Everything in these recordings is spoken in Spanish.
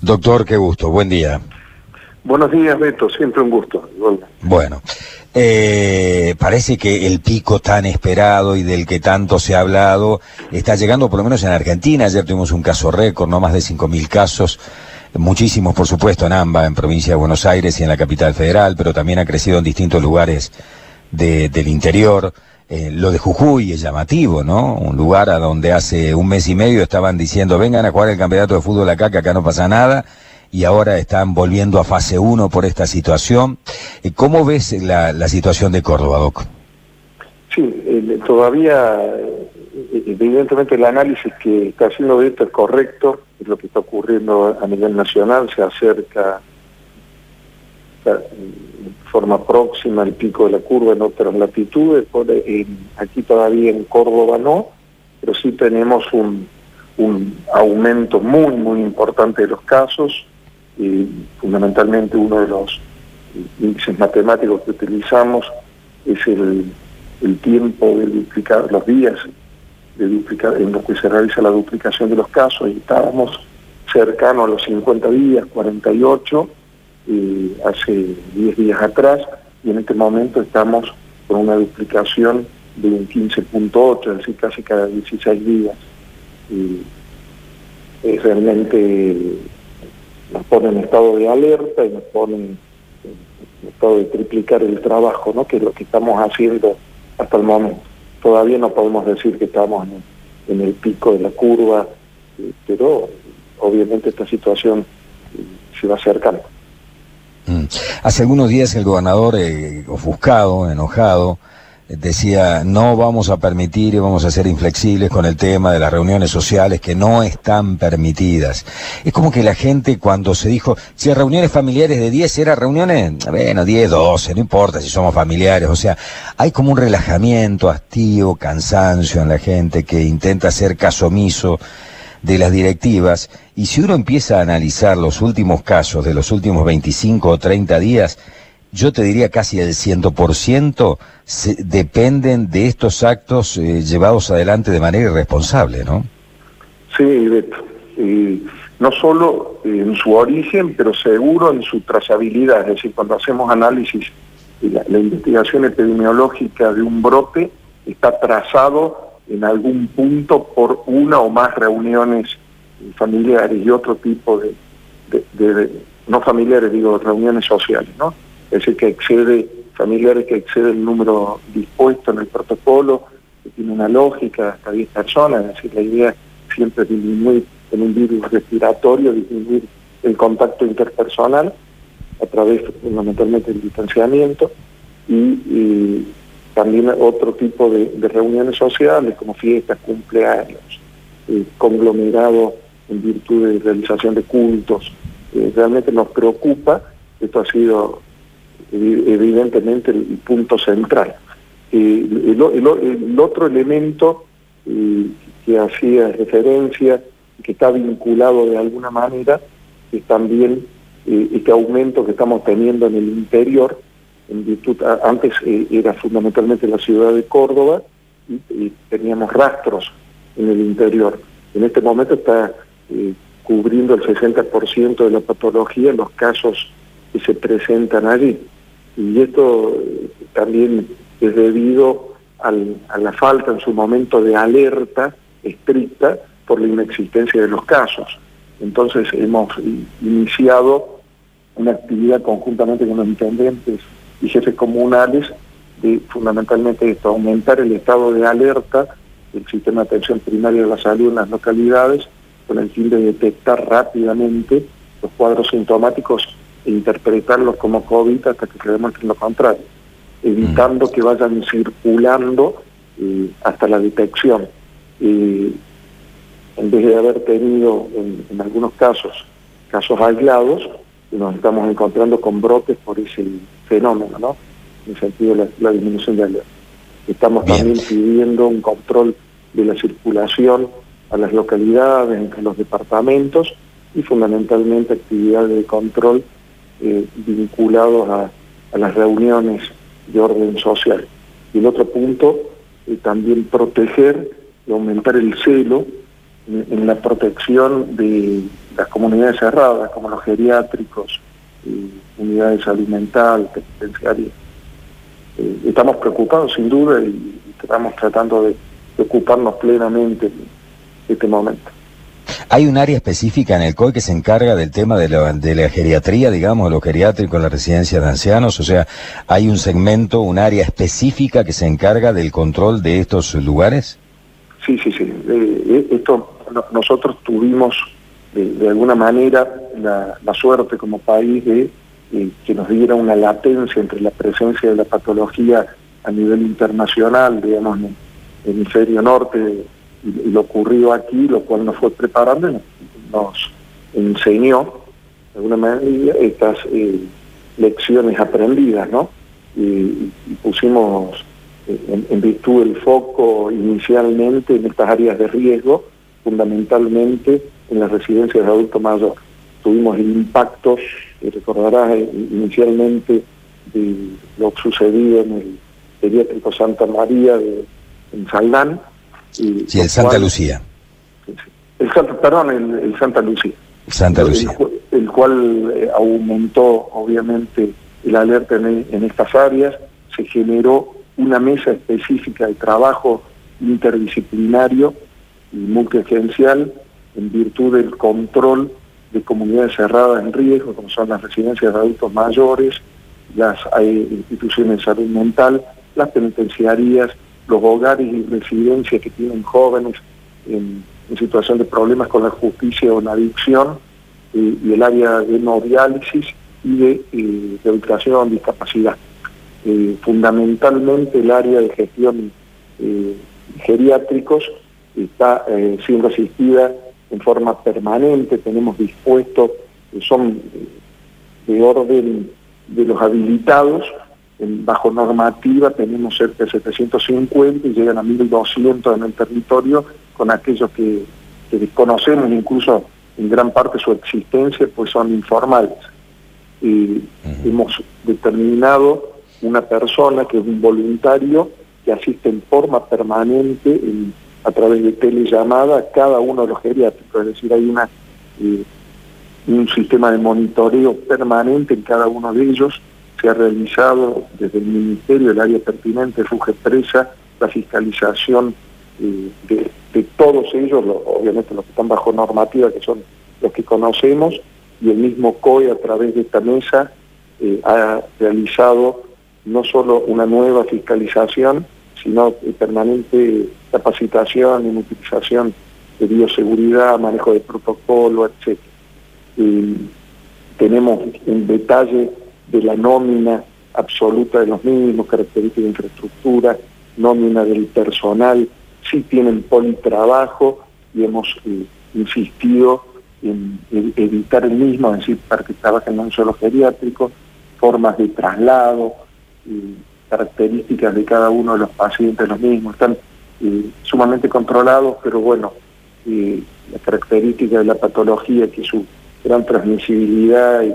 Doctor, qué gusto, buen día. Buenos días, Beto, siempre un gusto. Bueno, eh, parece que el pico tan esperado y del que tanto se ha hablado está llegando por lo menos en Argentina. Ayer tuvimos un caso récord, no más de 5.000 casos, muchísimos por supuesto en AMBA, en provincia de Buenos Aires y en la capital federal, pero también ha crecido en distintos lugares del interior. Eh, lo de Jujuy es llamativo, ¿no? Un lugar a donde hace un mes y medio estaban diciendo, vengan a jugar el campeonato de fútbol acá, que acá no pasa nada, y ahora están volviendo a fase 1 por esta situación. Eh, ¿Cómo ves la, situación de Córdoba, Doc? Sí, todavía, eh, evidentemente el análisis que está haciendo esto es correcto, es lo que está ocurriendo a nivel nacional, se acerca forma próxima al pico de la curva en otras latitudes, aquí todavía en Córdoba no, pero sí tenemos un, aumento muy, muy importante de los casos, y fundamentalmente uno de los índices matemáticos que utilizamos es el, tiempo de duplicar, los días de duplicar, en los que se realiza la duplicación de los casos, y estábamos cercanos a los 50 días, 48, hace 10 días atrás y en este momento estamos con una duplicación de un 15.8, es decir, casi cada 16 días. Y realmente nos pone en estado de alerta y nos pone en estado de triplicar el trabajo, ¿no? que es lo que estamos haciendo hasta el momento. Todavía no podemos decir que estamos en, el pico de la curva, eh, pero obviamente esta situación se va acercando. Mm. Hace algunos días el gobernador, eh, ofuscado, enojado, decía, no vamos a permitir y vamos a ser inflexibles con el tema de las reuniones sociales que no están permitidas. Es como que la gente cuando se dijo, si reuniones familiares de 10 eran reuniones, bueno, 10, 12, no importa si somos familiares, o sea, hay como un relajamiento, hastío, cansancio en la gente que intenta hacer caso omiso de las directivas, y si uno empieza a analizar los últimos casos de los últimos 25 o 30 días, yo te diría casi el 100% se, dependen de estos actos eh, llevados adelante de manera irresponsable, ¿no? Sí, Beto. no solo en su origen, pero seguro en su trazabilidad. Es decir, cuando hacemos análisis, la, la investigación epidemiológica de un brote está trazado en algún punto por una o más reuniones familiares y otro tipo de, no familiares, digo, reuniones sociales, ¿no? Es decir, que excede, familiares que excede el número dispuesto en el protocolo, que tiene una lógica, hasta 10 personas, es decir, la idea siempre es disminuir en un virus respiratorio, disminuir el contacto interpersonal a través fundamentalmente del distanciamiento y también otro tipo de, reuniones sociales como fiestas, cumpleaños, eh, conglomerados en virtud de realización de cultos. Eh, realmente nos preocupa, esto ha sido evidentemente el, punto central. Eh, el, otro elemento que hacía referencia, que está vinculado de alguna manera, es también este aumento que estamos teniendo en el interior antes eh, era fundamentalmente la ciudad de Córdoba y, teníamos rastros en el interior. En este momento está eh, cubriendo el 60% de la patología los casos que se presentan allí. Y esto eh, también es debido a la falta en su momento de alerta estricta por la inexistencia de los casos. Entonces hemos iniciado una actividad conjuntamente con los intendentes y jefes comunales de fundamentalmente esto, aumentar el estado de alerta del sistema de atención primaria de la salud en las localidades con el fin de detectar rápidamente los cuadros sintomáticos e interpretarlos como COVID hasta que se demuestre lo contrario, evitando mm. que vayan circulando eh, hasta la detección. en vez de haber tenido en algunos casos casos aislados, nos estamos encontrando con brotes por ese fenómeno, ¿no? En el sentido de la, disminución de alerta. Estamos también pidiendo un control de la circulación a las localidades, entre los departamentos y fundamentalmente actividades de control eh, vinculados a, las reuniones de orden social. Y el otro punto, eh, también proteger y aumentar el celo en, la protección de las comunidades cerradas, como los geriátricos, unidades alimentarias, penitenciarias. Eh, estamos preocupados sin duda y estamos tratando de, ocuparnos plenamente de este momento. ¿Hay un área específica en el COE que se encarga del tema de la, de la geriatría, digamos, lo geriátrico en la residencia de ancianos? O sea, ¿hay un segmento, un área específica que se encarga del control de estos lugares? Sí, sí, sí. Eh, eh, nosotros tuvimos de, alguna manera la, suerte como país de eh, que nos diera una latencia entre la presencia de la patología a nivel internacional, digamos, en el hemisferio norte y, lo ocurrió aquí, lo cual nos fue preparando y nos enseñó de alguna manera estas eh, lecciones aprendidas, ¿no? Y, pusimos eh, en, virtud del foco inicialmente en estas áreas de riesgo, fundamentalmente en las residencias de adulto mayor. Tuvimos el impacto, eh, recordarás inicialmente, de lo sucedido en el pediátrico Santa María de, en Salán, sí, el Santa Lucía. El Santa, perdón, el, Santa Lucía. Santa Lucía. El, cual eh, aumentó, obviamente, el alerta en, en estas áreas, se generó una mesa específica de trabajo interdisciplinario y multiagencial en virtud del control de comunidades cerradas en riesgo, como son las residencias de adultos mayores, las instituciones de salud mental, las penitenciarías, los hogares y residencias que tienen jóvenes en, situación de problemas con la justicia o en adicción, eh, y el área de no diálisis y de, eh, educación, discapacidad. Eh, fundamentalmente el área de gestión geriátricos está siendo asistida en forma permanente, tenemos dispuestos, son de orden de los habilitados, bajo normativa tenemos cerca de 750 y llegan a 1.200 en el territorio con aquellos que, desconocemos incluso en gran parte su existencia pues son informales. Y hemos determinado una persona que es un voluntario que asiste en forma permanente a través de telellamada cada uno de los geriátricos, es decir, hay una eh, un sistema de monitoreo permanente en cada uno de ellos. Se ha realizado desde el Ministerio, el área pertinente, Presa, la fiscalización eh, de, todos ellos, obviamente los que están bajo normativa, que son los que conocemos, y el mismo COE a través de esta mesa eh, ha realizado no solo una nueva fiscalización, sino permanente capacitación y utilización de bioseguridad, manejo de protocolo, etc. tenemos en detalle de la nómina absoluta de los mismos, características de infraestructura, nómina del personal, sí tienen politrabajo y hemos eh, insistido en, evitar el mismo, es decir, para que trabajen no solo geriátrico, formas de traslado, características de cada uno de los pacientes los mismos, están eh, sumamente controlados, pero bueno, eh, la característica de la patología, que es su gran transmisibilidad y,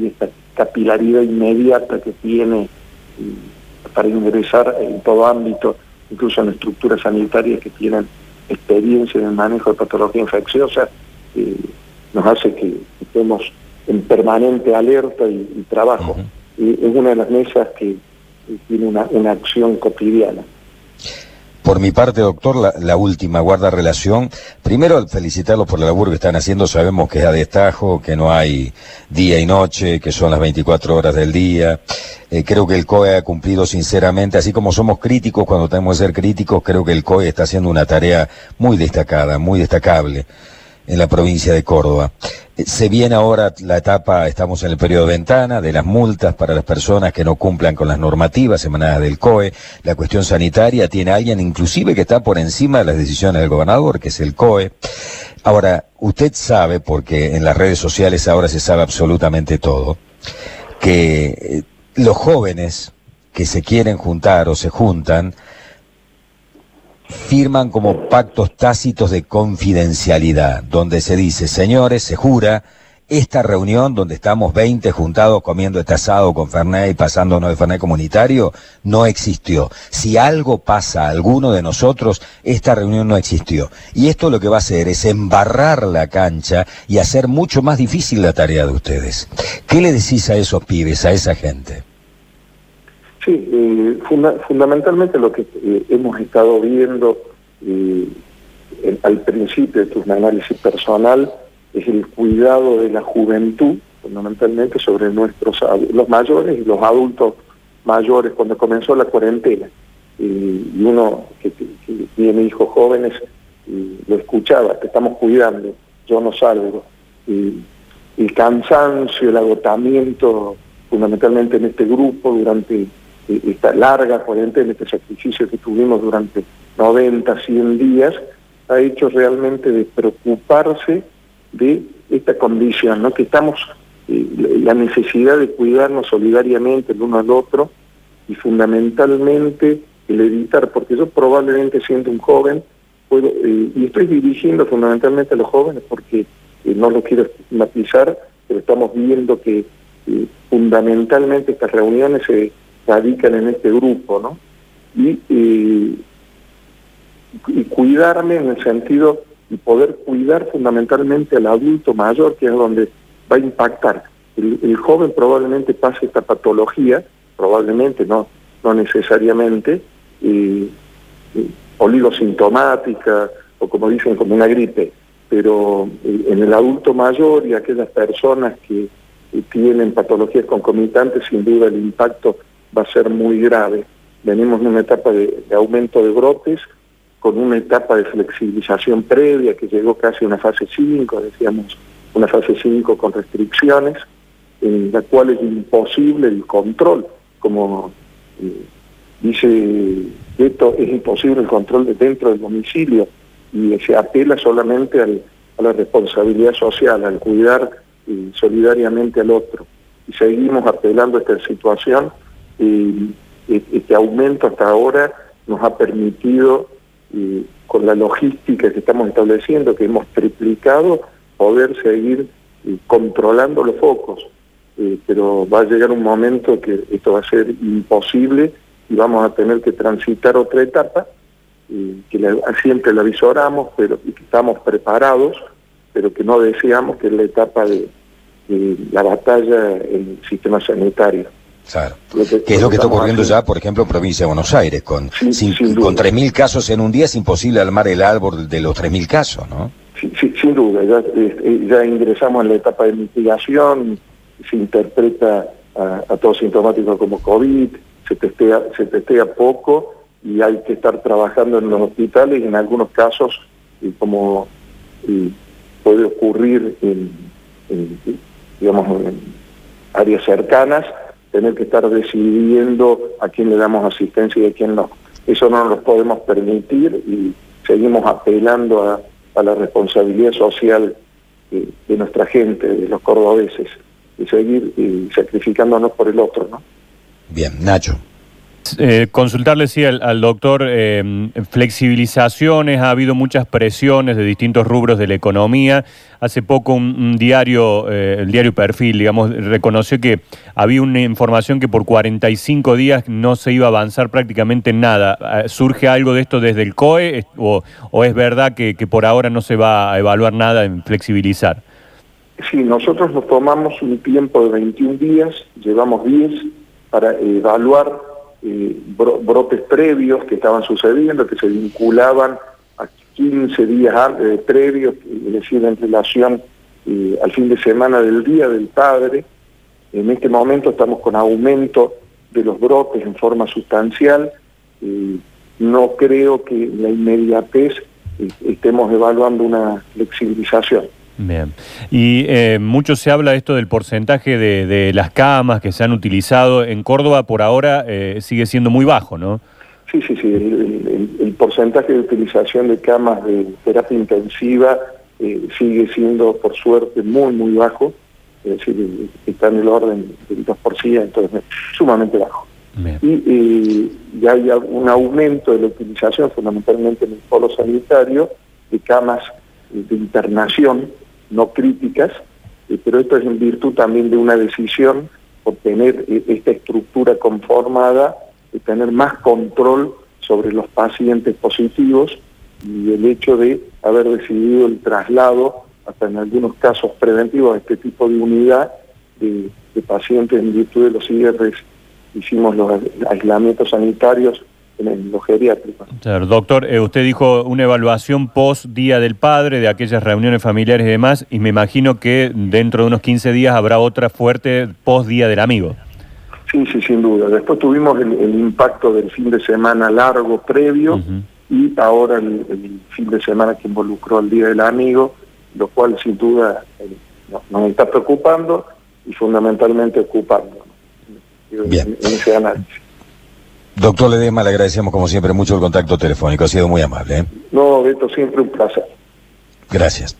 y esta capilaridad inmediata que tiene eh, para ingresar en todo ámbito, incluso en estructuras sanitarias que tienen experiencia en el manejo de patología infecciosa, eh, nos hace que estemos en permanente alerta y, trabajo. es una de las mesas que tiene una, una acción cotidiana. Por mi parte, doctor, la, última guarda relación. Primero, felicitarlos por la labor que están haciendo. Sabemos que es a destajo, que no hay día y noche, que son las 24 horas del día. Eh, creo que el COE ha cumplido sinceramente, así como somos críticos cuando tenemos que ser críticos, creo que el COE está haciendo una tarea muy destacada, muy destacable en la provincia de Córdoba. Eh, se viene ahora la etapa, estamos en el periodo de ventana, de las multas para las personas que no cumplan con las normativas emanadas del COE. La cuestión sanitaria tiene alguien inclusive que está por encima de las decisiones del gobernador, que es el COE. Ahora, usted sabe, porque en las redes sociales ahora se sabe absolutamente todo, que eh, los jóvenes que se quieren juntar o se juntan, firman como pactos tácitos de confidencialidad, donde se dice, señores, se jura, esta reunión donde estamos 20 juntados comiendo este asado con Fernet y pasándonos de Fernet comunitario no existió. Si algo pasa a alguno de nosotros, esta reunión no existió. Y esto lo que va a hacer es embarrar la cancha y hacer mucho más difícil la tarea de ustedes. ¿Qué le decís a esos pibes, a esa gente? Sí, eh, fundamentalmente lo que eh, hemos estado viendo eh, al principio de tu análisis personal es el cuidado de la juventud, fundamentalmente sobre nuestros los mayores y los adultos mayores cuando comenzó la cuarentena. y uno que, tiene hijos jóvenes lo escuchaba, te estamos cuidando, yo no salgo. El cansancio, el agotamiento, fundamentalmente en este grupo durante esta larga cuarentena, este sacrificio que tuvimos durante 90, 100 días, ha hecho realmente de preocuparse de esta condición, ¿no? que estamos, eh, la necesidad de cuidarnos solidariamente el uno al otro y fundamentalmente el evitar, porque yo probablemente siendo un joven, puedo, eh, y estoy dirigiendo fundamentalmente a los jóvenes porque eh, no lo quiero estigmatizar, pero estamos viendo que fundamentalmente estas reuniones se radican en este grupo, ¿no? Y, cuidarme en el sentido y poder cuidar fundamentalmente al adulto mayor, que es donde va a impactar. El, joven probablemente pase esta patología, probablemente, no, no necesariamente, eh, oligosintomática o como dicen, como una gripe, pero eh, en el adulto mayor y aquellas personas que tienen patologías concomitantes, sin duda el impacto va a ser muy grave. Venimos en una etapa de aumento de brotes, con una etapa de flexibilización previa que llegó casi a una fase 5, decíamos una fase 5 con restricciones, en la cual es imposible el control, como eh, dice esto, es imposible el control dentro del domicilio y se apela solamente a la responsabilidad social, al cuidar eh, solidariamente al otro. Y seguimos apelando a esta situación y este aumento hasta ahora nos ha permitido con la logística que estamos estableciendo, que hemos triplicado, poder seguir eh, controlando los focos. Eh, pero va a llegar un momento que esto va a ser imposible y vamos a tener que transitar otra etapa, eh, que siempre la visoramos, pero y que estamos preparados, pero que no deseamos que es la etapa de la batalla en el sistema sanitario. Claro. Que, es lo que está ocurriendo ya, por ejemplo, en provincia de Buenos Aires. Con, con 3.000 casos en un día es imposible armar el árbol de los 3.000 casos, ¿no? sin duda. Eh, ya, ingresamos en la etapa de mitigación, se interpreta a, todos sintomáticos como COVID, se testea, se testea poco y hay que estar trabajando en los hospitales y en algunos casos, como puede ocurrir en, digamos, en áreas cercanas, tener que estar decidiendo a quién le damos asistencia y a quién no. Eso no nos podemos permitir y seguimos apelando a, la responsabilidad social eh, de nuestra gente, de los cordobeses, y seguir eh, sacrificándonos por el otro, ¿no? Bien, Nacho. Eh, consultarle, sí, al, doctor, eh, flexibilizaciones, ha habido muchas presiones de distintos rubros de la economía. Hace poco un, diario, eh, el diario Perfil, digamos, reconoció que había una información que por 45 días no se iba a avanzar prácticamente en nada. ¿Surge algo de esto desde el COE o, es verdad que por ahora no se va a evaluar nada en flexibilizar? Sí, nosotros nos tomamos un tiempo de 21 días, llevamos 10 para evaluar eh, brotes previos que estaban sucediendo, que se vinculaban a 15 días eh, previos, es decir, en relación eh, al fin de semana del Día del Padre. En este momento estamos con aumento de los brotes en forma sustancial. no creo que la inmediatez estemos evaluando una flexibilización. Bien. Y eh, mucho se habla esto del porcentaje de, las camas que se han utilizado. En Córdoba por ahora eh, sigue siendo muy bajo, ¿no? Sí, sí, sí. El, porcentaje de utilización de camas de terapia intensiva eh, sigue siendo, por suerte, muy, muy bajo. Es decir, está en el orden del 2%, entonces sumamente bajo. Y ya hay un aumento de la utilización, fundamentalmente en el polo sanitario, de camas de internación no críticas, eh, pero esto es en virtud también de una decisión por tener eh, esta estructura conformada, de tener más control sobre los pacientes positivos y el hecho de haber decidido el traslado, hasta en algunos casos preventivos, a este tipo de unidad de, pacientes en virtud de los IRs, hicimos los aislamientos sanitarios en los geriátricos. doctor, eh, usted dijo una evaluación post Día del Padre, de aquellas reuniones familiares y demás, y me imagino que dentro de unos 15 días habrá otra fuerte post Día del Amigo. Sí, sí, sin duda. Después tuvimos el, impacto del fin de semana largo previo y ahora el, fin de semana que involucró al Día del Amigo, lo cual sin duda eh, nos, está preocupando y fundamentalmente ocupando en ese análisis. Doctor Ledema, le agradecemos como siempre mucho el contacto telefónico, ha sido muy amable. ¿eh? No, Beto, siempre un placer. Gracias.